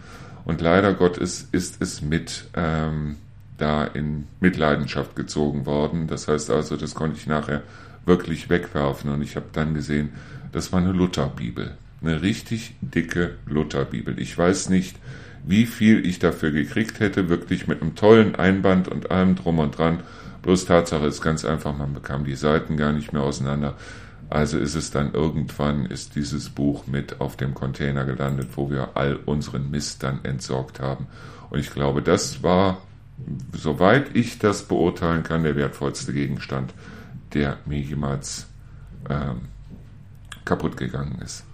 und leider Gottes ist es mit ähm, da in Mitleidenschaft gezogen worden. Das heißt also, das konnte ich nachher wirklich wegwerfen und ich habe dann gesehen, das war eine Lutherbibel. Eine richtig dicke Lutherbibel. Ich weiß nicht, wie viel ich dafür gekriegt hätte, wirklich mit einem tollen Einband und allem drum und dran. Bloß Tatsache ist ganz einfach, man bekam die Seiten gar nicht mehr auseinander. Also ist es dann irgendwann, ist dieses Buch mit auf dem Container gelandet, wo wir all unseren Mist dann entsorgt haben. Und ich glaube, das war soweit ich das beurteilen kann, der wertvollste Gegenstand, der mir jemals ähm, kaputt gegangen ist.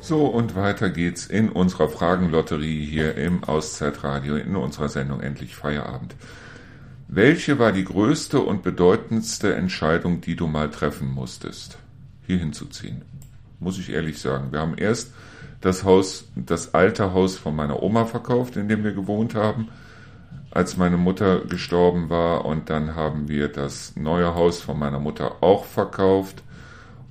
So, und weiter geht's in unserer Fragenlotterie hier im Auszeitradio, in unserer Sendung Endlich Feierabend. Welche war die größte und bedeutendste Entscheidung, die du mal treffen musstest, hier hinzuziehen? Muss ich ehrlich sagen. Wir haben erst das Haus, das alte Haus von meiner Oma verkauft, in dem wir gewohnt haben, als meine Mutter gestorben war. Und dann haben wir das neue Haus von meiner Mutter auch verkauft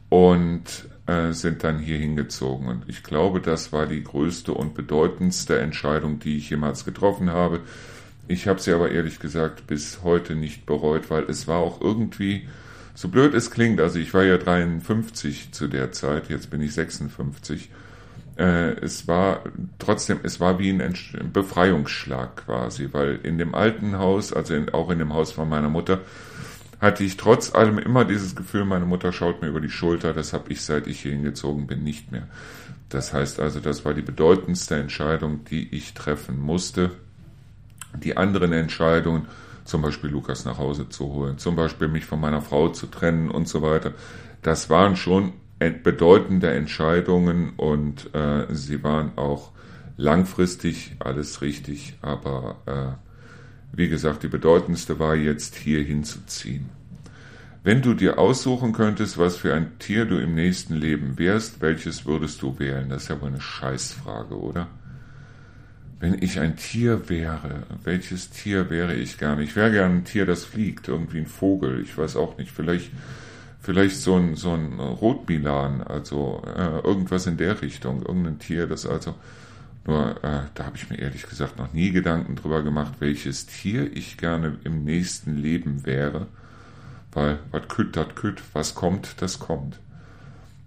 und äh, sind dann hier hingezogen. Und ich glaube, das war die größte und bedeutendste Entscheidung, die ich jemals getroffen habe. Ich habe sie aber ehrlich gesagt bis heute nicht bereut, weil es war auch irgendwie, so blöd es klingt, also ich war ja 53 zu der Zeit, jetzt bin ich 56. Äh, es war trotzdem, es war wie ein Befreiungsschlag quasi, weil in dem alten Haus, also in, auch in dem Haus von meiner Mutter, hatte ich trotz allem immer dieses Gefühl, meine Mutter schaut mir über die Schulter. Das habe ich, seit ich hier hingezogen bin, nicht mehr. Das heißt also, das war die bedeutendste Entscheidung, die ich treffen musste die anderen Entscheidungen, zum Beispiel Lukas nach Hause zu holen, zum Beispiel mich von meiner Frau zu trennen und so weiter, das waren schon bedeutende Entscheidungen und äh, sie waren auch langfristig alles richtig, aber äh, wie gesagt, die bedeutendste war jetzt hier hinzuziehen. Wenn du dir aussuchen könntest, was für ein Tier du im nächsten Leben wärst, welches würdest du wählen? Das ist ja wohl eine Scheißfrage, oder? wenn ich ein Tier wäre, welches Tier wäre ich gerne? Ich wäre gerne ein Tier, das fliegt, irgendwie ein Vogel, ich weiß auch nicht, vielleicht, vielleicht so ein, so ein Rotmilan, also äh, irgendwas in der Richtung, irgendein Tier, das also, nur äh, da habe ich mir ehrlich gesagt noch nie Gedanken drüber gemacht, welches Tier ich gerne im nächsten Leben wäre, weil was kütt, das kütt, was kommt, das kommt.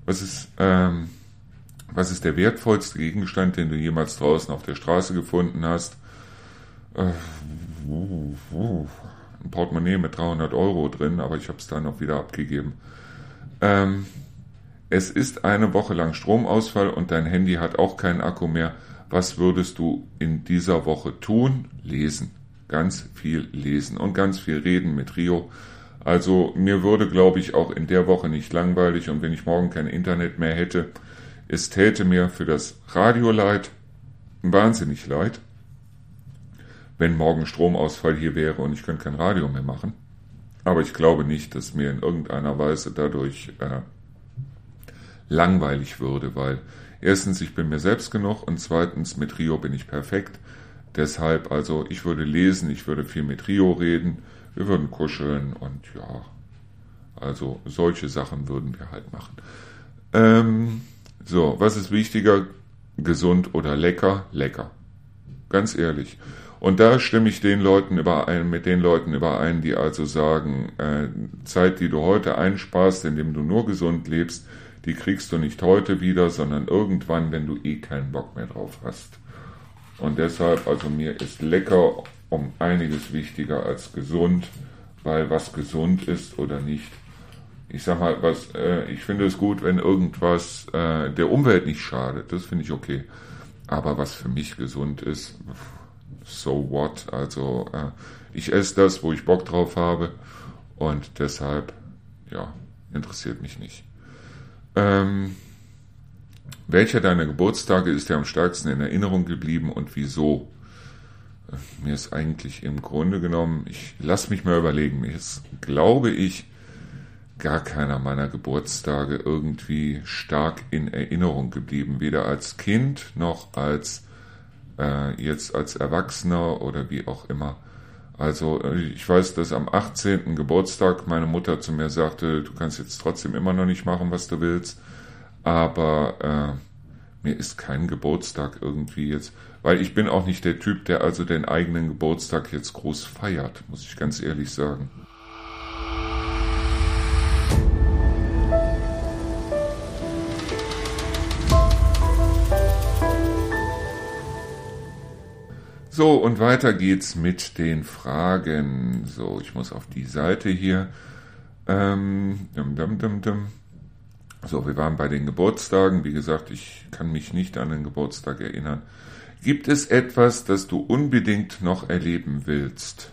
Was ist, ähm, was ist der wertvollste Gegenstand, den du jemals draußen auf der Straße gefunden hast? Äh, ein Portemonnaie mit 300 Euro drin, aber ich habe es dann auch wieder abgegeben. Ähm, es ist eine Woche lang Stromausfall und dein Handy hat auch keinen Akku mehr. Was würdest du in dieser Woche tun? Lesen. Ganz viel lesen und ganz viel reden mit Rio. Also mir würde, glaube ich, auch in der Woche nicht langweilig und wenn ich morgen kein Internet mehr hätte, es täte mir für das Radio leid, wahnsinnig leid, wenn morgen Stromausfall hier wäre und ich könnte kein Radio mehr machen. Aber ich glaube nicht, dass mir in irgendeiner Weise dadurch äh, langweilig würde, weil erstens, ich bin mir selbst genug und zweitens, mit Rio bin ich perfekt. Deshalb, also ich würde lesen, ich würde viel mit Rio reden, wir würden kuscheln und ja, also solche Sachen würden wir halt machen. Ähm, so, was ist wichtiger? Gesund oder lecker? Lecker. Ganz ehrlich. Und da stimme ich den Leuten überein, mit den Leuten überein, die also sagen, äh, Zeit, die du heute einsparst, indem du nur gesund lebst, die kriegst du nicht heute wieder, sondern irgendwann, wenn du eh keinen Bock mehr drauf hast. Und deshalb, also mir ist lecker um einiges wichtiger als gesund, weil was gesund ist oder nicht, ich sag mal, was, äh, ich finde es gut, wenn irgendwas äh, der Umwelt nicht schadet. Das finde ich okay. Aber was für mich gesund ist, so what? Also äh, ich esse das, wo ich Bock drauf habe und deshalb, ja, interessiert mich nicht. Ähm, welcher deiner Geburtstage ist dir am stärksten in Erinnerung geblieben und wieso? Äh, mir ist eigentlich im Grunde genommen, ich lass mich mal überlegen, mir ist, glaube ich, gar keiner meiner Geburtstage irgendwie stark in Erinnerung geblieben, weder als Kind noch als äh, jetzt als Erwachsener oder wie auch immer. Also äh, ich weiß, dass am 18. Geburtstag meine Mutter zu mir sagte, du kannst jetzt trotzdem immer noch nicht machen, was du willst, aber äh, mir ist kein Geburtstag irgendwie jetzt, weil ich bin auch nicht der Typ, der also den eigenen Geburtstag jetzt groß feiert, muss ich ganz ehrlich sagen. So, und weiter geht's mit den Fragen. So, ich muss auf die Seite hier. Ähm, dum, dum, dum, dum. So, wir waren bei den Geburtstagen. Wie gesagt, ich kann mich nicht an den Geburtstag erinnern. Gibt es etwas, das du unbedingt noch erleben willst?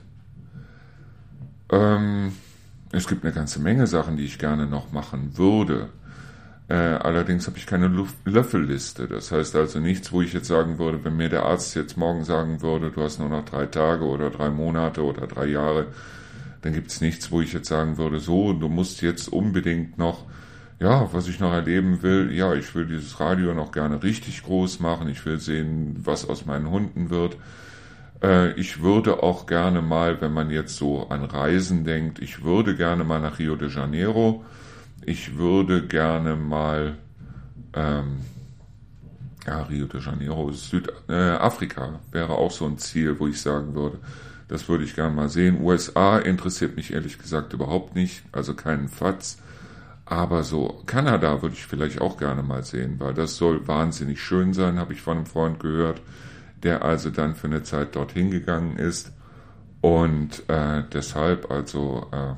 Ähm, es gibt eine ganze Menge Sachen, die ich gerne noch machen würde. Äh, allerdings habe ich keine Luft Löffelliste. Das heißt also nichts, wo ich jetzt sagen würde, wenn mir der Arzt jetzt morgen sagen würde, du hast nur noch drei Tage oder drei Monate oder drei Jahre, dann gibt es nichts, wo ich jetzt sagen würde, so, du musst jetzt unbedingt noch, ja, was ich noch erleben will, ja, ich will dieses Radio noch gerne richtig groß machen, ich will sehen, was aus meinen Hunden wird. Äh, ich würde auch gerne mal, wenn man jetzt so an Reisen denkt, ich würde gerne mal nach Rio de Janeiro ich würde gerne mal ähm, ja, Rio de Janeiro, Südafrika äh, wäre auch so ein Ziel, wo ich sagen würde, das würde ich gerne mal sehen. USA interessiert mich ehrlich gesagt überhaupt nicht, also keinen Fatz. Aber so Kanada würde ich vielleicht auch gerne mal sehen, weil das soll wahnsinnig schön sein, habe ich von einem Freund gehört, der also dann für eine Zeit dorthin gegangen ist. Und äh, deshalb also äh,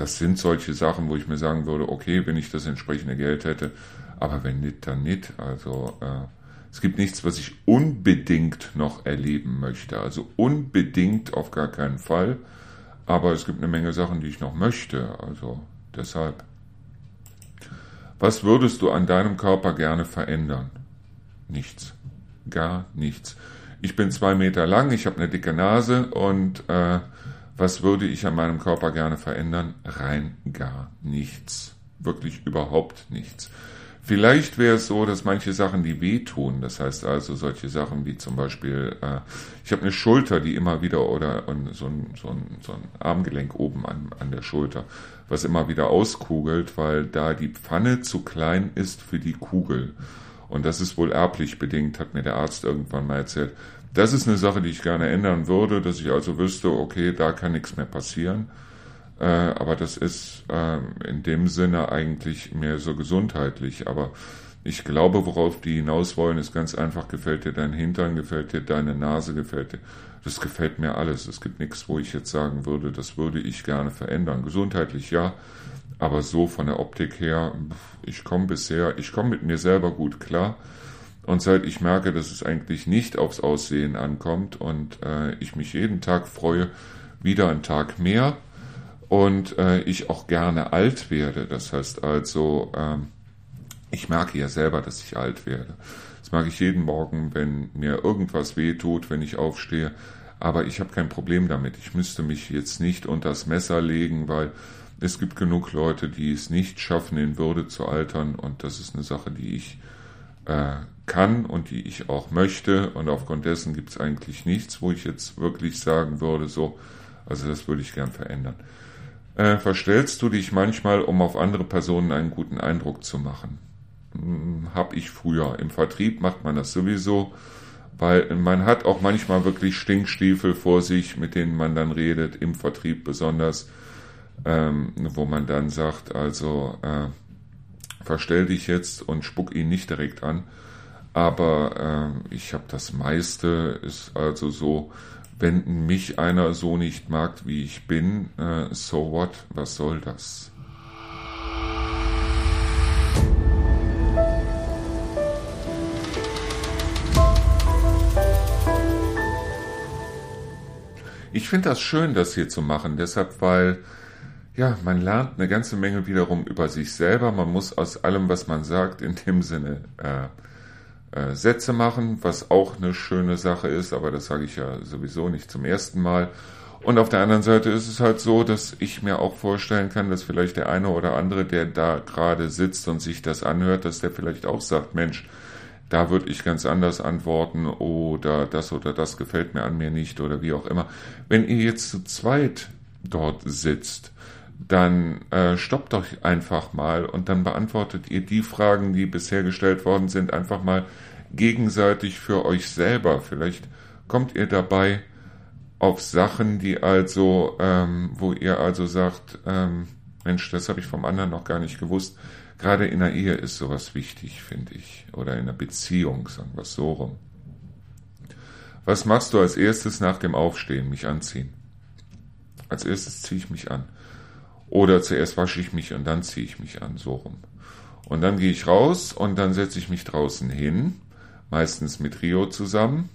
das sind solche Sachen, wo ich mir sagen würde, okay, wenn ich das entsprechende Geld hätte, aber wenn nicht, dann nicht. Also äh, es gibt nichts, was ich unbedingt noch erleben möchte. Also unbedingt auf gar keinen Fall. Aber es gibt eine Menge Sachen, die ich noch möchte. Also deshalb. Was würdest du an deinem Körper gerne verändern? Nichts. Gar nichts. Ich bin zwei Meter lang, ich habe eine dicke Nase und äh, was würde ich an meinem Körper gerne verändern? Rein gar nichts. Wirklich überhaupt nichts. Vielleicht wäre es so, dass manche Sachen, die wehtun, das heißt also solche Sachen wie zum Beispiel, äh, ich habe eine Schulter, die immer wieder oder so ein, so ein, so ein Armgelenk oben an, an der Schulter, was immer wieder auskugelt, weil da die Pfanne zu klein ist für die Kugel. Und das ist wohl erblich bedingt, hat mir der Arzt irgendwann mal erzählt. Das ist eine Sache, die ich gerne ändern würde, dass ich also wüsste, okay, da kann nichts mehr passieren. Äh, aber das ist äh, in dem Sinne eigentlich mehr so gesundheitlich. Aber ich glaube, worauf die hinaus wollen, ist ganz einfach, gefällt dir dein Hintern, gefällt dir deine Nase, gefällt dir. Das gefällt mir alles. Es gibt nichts, wo ich jetzt sagen würde, das würde ich gerne verändern. Gesundheitlich ja, aber so von der Optik her, ich komme bisher, ich komme mit mir selber gut klar. Und seit ich merke, dass es eigentlich nicht aufs Aussehen ankommt und äh, ich mich jeden Tag freue, wieder einen Tag mehr, und äh, ich auch gerne alt werde. Das heißt also, ähm, ich merke ja selber, dass ich alt werde. Das mag ich jeden Morgen, wenn mir irgendwas weh tut, wenn ich aufstehe. Aber ich habe kein Problem damit. Ich müsste mich jetzt nicht unter das Messer legen, weil es gibt genug Leute, die es nicht schaffen, in Würde zu altern. Und das ist eine Sache, die ich äh, kann und die ich auch möchte. Und aufgrund dessen gibt es eigentlich nichts, wo ich jetzt wirklich sagen würde, so, also das würde ich gern verändern äh, verstellst du dich manchmal, um auf andere Personen einen guten Eindruck zu machen. Hm, hab ich früher. Im Vertrieb macht man das sowieso, weil man hat auch manchmal wirklich Stinkstiefel vor sich, mit denen man dann redet, im Vertrieb besonders, ähm, wo man dann sagt, also äh, verstell dich jetzt und spuck ihn nicht direkt an. Aber äh, ich habe das meiste, ist also so, wenn mich einer so nicht mag, wie ich bin, äh, so what, was soll das? Ich finde das schön, das hier zu machen, deshalb, weil ja, man lernt eine ganze Menge wiederum über sich selber. Man muss aus allem, was man sagt, in dem Sinne äh, äh, Sätze machen, was auch eine schöne Sache ist, aber das sage ich ja sowieso nicht zum ersten Mal. Und auf der anderen Seite ist es halt so, dass ich mir auch vorstellen kann, dass vielleicht der eine oder andere, der da gerade sitzt und sich das anhört, dass der vielleicht auch sagt, Mensch, da würde ich ganz anders antworten oder das oder das gefällt mir an mir nicht oder wie auch immer. Wenn ihr jetzt zu zweit dort sitzt, dann äh, stoppt doch einfach mal und dann beantwortet ihr die Fragen, die bisher gestellt worden sind, einfach mal gegenseitig für euch selber. Vielleicht kommt ihr dabei auf Sachen, die also, ähm, wo ihr also sagt, ähm, Mensch, das habe ich vom anderen noch gar nicht gewusst. Gerade in der Ehe ist sowas wichtig, finde ich. Oder in einer Beziehung, sagen wir es so rum. Was machst du als erstes nach dem Aufstehen? Mich anziehen. Als erstes ziehe ich mich an. Oder zuerst wasche ich mich und dann ziehe ich mich an, so rum. Und dann gehe ich raus und dann setze ich mich draußen hin, meistens mit Rio zusammen.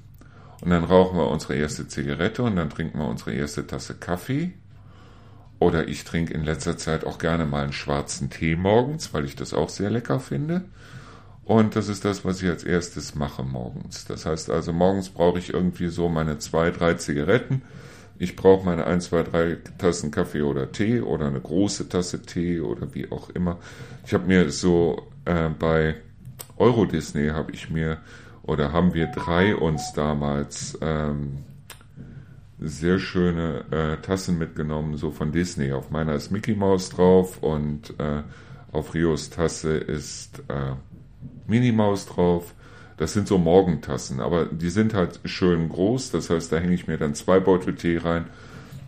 Und dann rauchen wir unsere erste Zigarette und dann trinken wir unsere erste Tasse Kaffee. Oder ich trinke in letzter Zeit auch gerne mal einen schwarzen Tee morgens, weil ich das auch sehr lecker finde. Und das ist das, was ich als erstes mache morgens. Das heißt also, morgens brauche ich irgendwie so meine zwei, drei Zigaretten ich brauche meine 1, 2, 3 Tassen Kaffee oder Tee oder eine große Tasse Tee oder wie auch immer. Ich habe mir so äh, bei Euro Disney habe ich mir oder haben wir drei uns damals ähm, sehr schöne äh, Tassen mitgenommen, so von Disney. Auf meiner ist Mickey Mouse drauf und äh, auf Rios Tasse ist äh, Minnie Maus drauf. Das sind so Morgentassen, aber die sind halt schön groß. Das heißt, da hänge ich mir dann zwei Beutel Tee rein,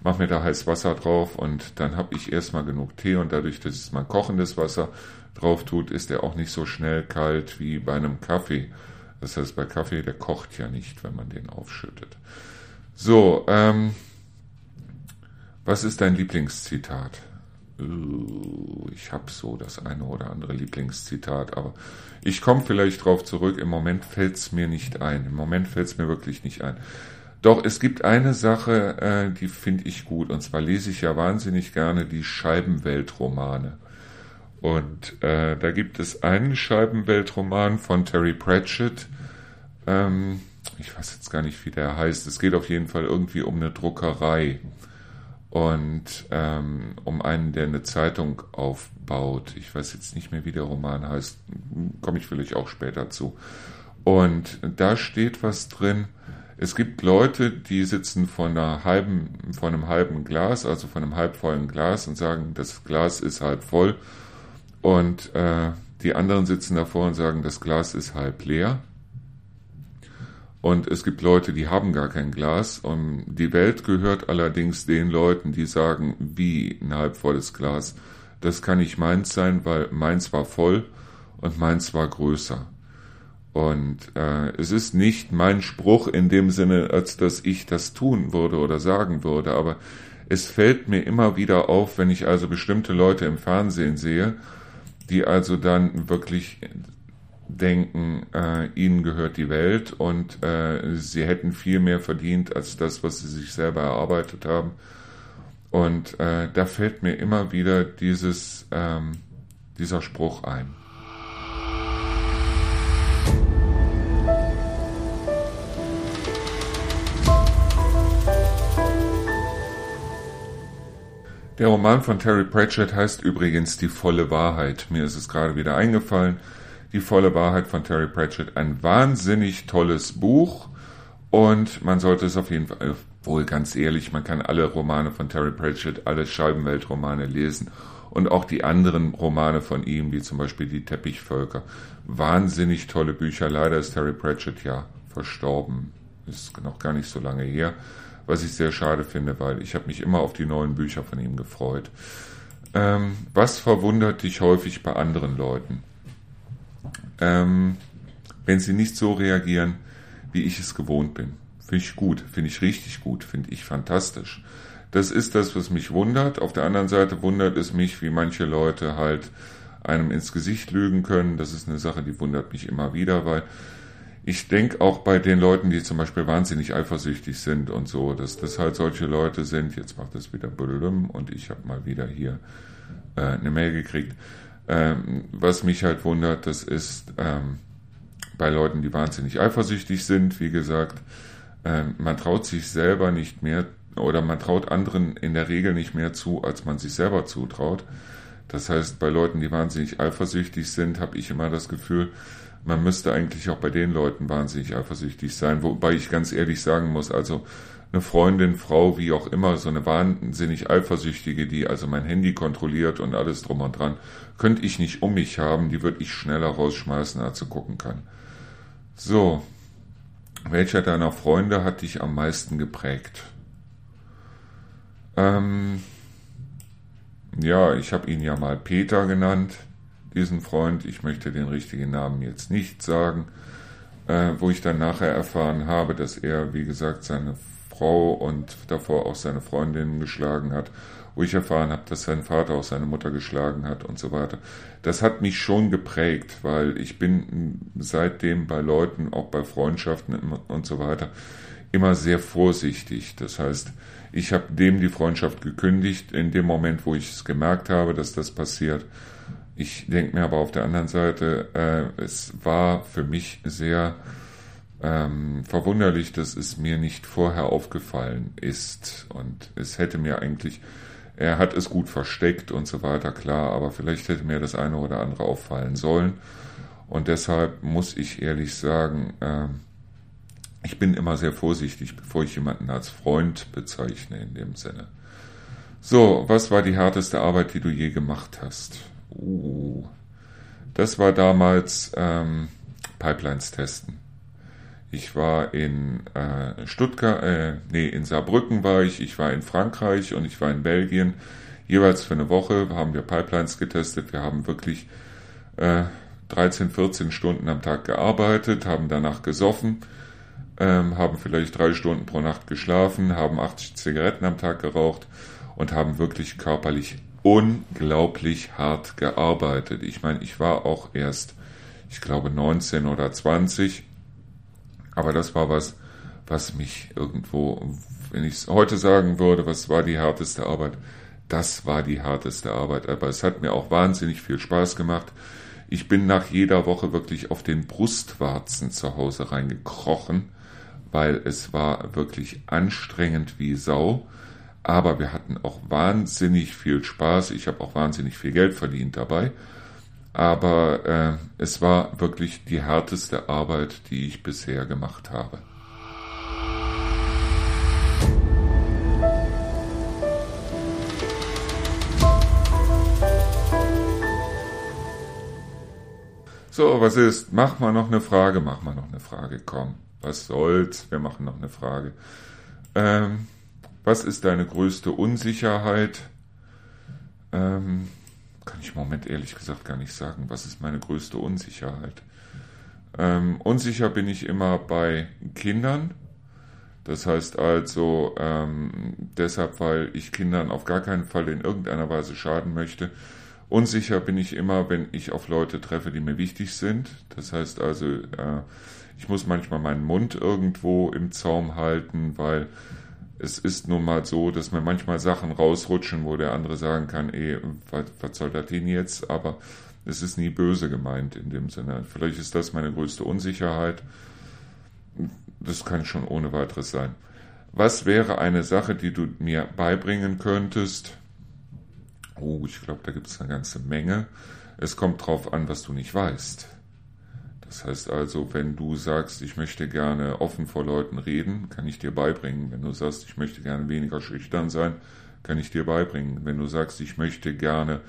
mache mir da heiß Wasser drauf und dann habe ich erstmal genug Tee und dadurch, dass man kochendes Wasser drauf tut, ist der auch nicht so schnell kalt wie bei einem Kaffee. Das heißt, bei Kaffee, der kocht ja nicht, wenn man den aufschüttet. So, ähm, was ist dein Lieblingszitat? Uh, ich habe so das eine oder andere Lieblingszitat, aber ich komme vielleicht drauf zurück. Im Moment fällt es mir nicht ein. Im Moment fällt es mir wirklich nicht ein. Doch es gibt eine Sache, äh, die finde ich gut. Und zwar lese ich ja wahnsinnig gerne die Scheibenweltromane. Und äh, da gibt es einen Scheibenweltroman von Terry Pratchett. Ähm, ich weiß jetzt gar nicht, wie der heißt. Es geht auf jeden Fall irgendwie um eine Druckerei. Und ähm, um einen, der eine Zeitung aufbaut. Ich weiß jetzt nicht mehr, wie der Roman heißt, komme ich vielleicht auch später zu. Und da steht was drin. Es gibt Leute, die sitzen vor einer halben, vor einem halben Glas, also von einem halbvollen Glas und sagen, das Glas ist halb voll. Und äh, die anderen sitzen davor und sagen, das Glas ist halb leer. Und es gibt Leute, die haben gar kein Glas. Und die Welt gehört allerdings den Leuten, die sagen, wie ein halbvolles Glas. Das kann nicht meins sein, weil meins war voll und meins war größer. Und äh, es ist nicht mein Spruch in dem Sinne, als dass ich das tun würde oder sagen würde, aber es fällt mir immer wieder auf, wenn ich also bestimmte Leute im Fernsehen sehe, die also dann wirklich denken, äh, ihnen gehört die Welt und äh, sie hätten viel mehr verdient als das, was sie sich selber erarbeitet haben. Und äh, da fällt mir immer wieder dieses, ähm, dieser Spruch ein. Der Roman von Terry Pratchett heißt übrigens Die volle Wahrheit. Mir ist es gerade wieder eingefallen. Die volle Wahrheit von Terry Pratchett. Ein wahnsinnig tolles Buch und man sollte es auf jeden Fall, wohl ganz ehrlich, man kann alle Romane von Terry Pratchett, alle Scheibenweltromane lesen und auch die anderen Romane von ihm, wie zum Beispiel die Teppichvölker. Wahnsinnig tolle Bücher. Leider ist Terry Pratchett ja verstorben. Ist noch gar nicht so lange her. Was ich sehr schade finde, weil ich habe mich immer auf die neuen Bücher von ihm gefreut. Ähm, was verwundert dich häufig bei anderen Leuten? Ähm, wenn sie nicht so reagieren, wie ich es gewohnt bin. Finde ich gut, finde ich richtig gut, finde ich fantastisch. Das ist das, was mich wundert. Auf der anderen Seite wundert es mich, wie manche Leute halt einem ins Gesicht lügen können. Das ist eine Sache, die wundert mich immer wieder, weil ich denke auch bei den Leuten, die zum Beispiel wahnsinnig eifersüchtig sind und so, dass das halt solche Leute sind. Jetzt macht das wieder Bödelüm und ich habe mal wieder hier äh, eine Mail gekriegt. Ähm, was mich halt wundert, das ist ähm, bei Leuten, die wahnsinnig eifersüchtig sind, wie gesagt, ähm, man traut sich selber nicht mehr oder man traut anderen in der Regel nicht mehr zu, als man sich selber zutraut. Das heißt, bei Leuten, die wahnsinnig eifersüchtig sind, habe ich immer das Gefühl, man müsste eigentlich auch bei den Leuten wahnsinnig eifersüchtig sein. Wobei ich ganz ehrlich sagen muss, also eine Freundin, Frau, wie auch immer, so eine wahnsinnig eifersüchtige, die also mein Handy kontrolliert und alles drum und dran, könnte ich nicht um mich haben, die würde ich schneller rausschmeißen, als sie gucken kann. So, welcher deiner Freunde hat dich am meisten geprägt? Ähm, ja, ich habe ihn ja mal Peter genannt, diesen Freund. Ich möchte den richtigen Namen jetzt nicht sagen, äh, wo ich dann nachher erfahren habe, dass er, wie gesagt, seine Frau und davor auch seine Freundin geschlagen hat, wo ich erfahren habe, dass sein Vater auch seine Mutter geschlagen hat und so weiter. Das hat mich schon geprägt, weil ich bin seitdem bei Leuten, auch bei Freundschaften und so weiter, immer sehr vorsichtig. Das heißt, ich habe dem die Freundschaft gekündigt in dem Moment, wo ich es gemerkt habe, dass das passiert. Ich denke mir aber auf der anderen Seite, äh, es war für mich sehr ähm, verwunderlich, dass es mir nicht vorher aufgefallen ist. Und es hätte mir eigentlich, er hat es gut versteckt und so weiter, klar, aber vielleicht hätte mir das eine oder andere auffallen sollen. Und deshalb muss ich ehrlich sagen, äh, ich bin immer sehr vorsichtig, bevor ich jemanden als Freund bezeichne in dem Sinne. So, was war die härteste Arbeit, die du je gemacht hast? Uh, das war damals ähm, Pipelines testen. Ich war in äh, Stuttgart, äh, nee, in Saarbrücken war ich, ich war in Frankreich und ich war in Belgien. Jeweils für eine Woche haben wir Pipelines getestet. Wir haben wirklich äh, 13, 14 Stunden am Tag gearbeitet, haben danach gesoffen, ähm, haben vielleicht drei Stunden pro Nacht geschlafen, haben 80 Zigaretten am Tag geraucht und haben wirklich körperlich unglaublich hart gearbeitet. Ich meine, ich war auch erst, ich glaube, 19 oder 20 aber das war was, was mich irgendwo, wenn ich es heute sagen würde, was war die härteste Arbeit? Das war die härteste Arbeit. Aber es hat mir auch wahnsinnig viel Spaß gemacht. Ich bin nach jeder Woche wirklich auf den Brustwarzen zu Hause reingekrochen, weil es war wirklich anstrengend wie Sau. Aber wir hatten auch wahnsinnig viel Spaß. Ich habe auch wahnsinnig viel Geld verdient dabei. Aber äh, es war wirklich die härteste Arbeit, die ich bisher gemacht habe. So, was ist? Mach mal noch eine Frage, mach mal noch eine Frage, komm. Was soll's? Wir machen noch eine Frage. Ähm, was ist deine größte Unsicherheit? Ähm, kann ich im Moment ehrlich gesagt gar nicht sagen. Was ist meine größte Unsicherheit? Ähm, unsicher bin ich immer bei Kindern. Das heißt also ähm, deshalb, weil ich Kindern auf gar keinen Fall in irgendeiner Weise schaden möchte. Unsicher bin ich immer, wenn ich auf Leute treffe, die mir wichtig sind. Das heißt also, äh, ich muss manchmal meinen Mund irgendwo im Zaum halten, weil es ist nun mal so, dass mir manchmal Sachen rausrutschen, wo der andere sagen kann, ey, was, was soll das denn jetzt? Aber es ist nie böse gemeint in dem Sinne. Vielleicht ist das meine größte Unsicherheit. Das kann schon ohne weiteres sein. Was wäre eine Sache, die du mir beibringen könntest? Oh, ich glaube, da gibt es eine ganze Menge. Es kommt drauf an, was du nicht weißt. Das heißt also, wenn du sagst, ich möchte gerne offen vor Leuten reden, kann ich dir beibringen. Wenn du sagst, ich möchte gerne weniger schüchtern sein, kann ich dir beibringen. Wenn du sagst, ich möchte gerne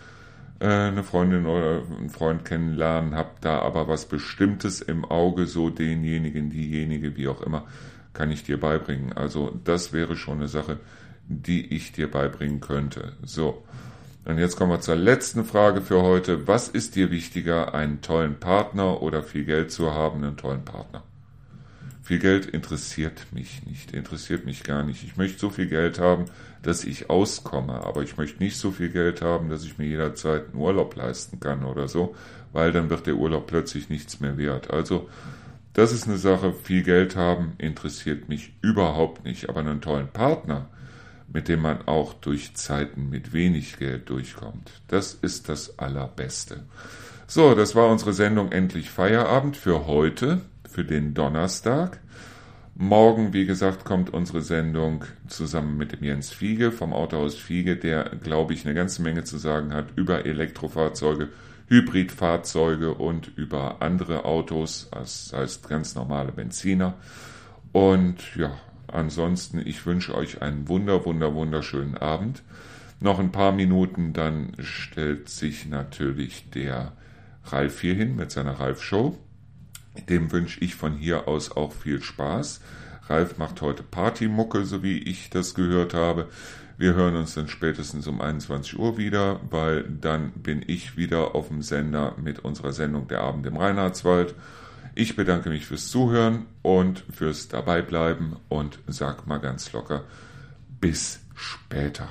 äh, eine Freundin oder einen Freund kennenlernen, hab da aber was Bestimmtes im Auge, so denjenigen, diejenige, wie auch immer, kann ich dir beibringen. Also das wäre schon eine Sache, die ich dir beibringen könnte. So. Und jetzt kommen wir zur letzten Frage für heute. Was ist dir wichtiger, einen tollen Partner oder viel Geld zu haben, einen tollen Partner? Viel Geld interessiert mich nicht, interessiert mich gar nicht. Ich möchte so viel Geld haben, dass ich auskomme, aber ich möchte nicht so viel Geld haben, dass ich mir jederzeit einen Urlaub leisten kann oder so, weil dann wird der Urlaub plötzlich nichts mehr wert. Also, das ist eine Sache, viel Geld haben interessiert mich überhaupt nicht, aber einen tollen Partner, mit dem man auch durch Zeiten mit wenig Geld durchkommt. Das ist das Allerbeste. So, das war unsere Sendung Endlich Feierabend für heute, für den Donnerstag. Morgen, wie gesagt, kommt unsere Sendung zusammen mit dem Jens Fiege vom Autohaus Fiege, der, glaube ich, eine ganze Menge zu sagen hat über Elektrofahrzeuge, Hybridfahrzeuge und über andere Autos, das heißt ganz normale Benziner. Und ja, Ansonsten, ich wünsche euch einen wunder, wunder, wunderschönen Abend. Noch ein paar Minuten, dann stellt sich natürlich der Ralf hier hin mit seiner Ralf-Show. Dem wünsche ich von hier aus auch viel Spaß. Ralf macht heute Partymucke, so wie ich das gehört habe. Wir hören uns dann spätestens um 21 Uhr wieder, weil dann bin ich wieder auf dem Sender mit unserer Sendung Der Abend im Reinhardswald. Ich bedanke mich fürs Zuhören und fürs Dabeibleiben und sag mal ganz locker, bis später.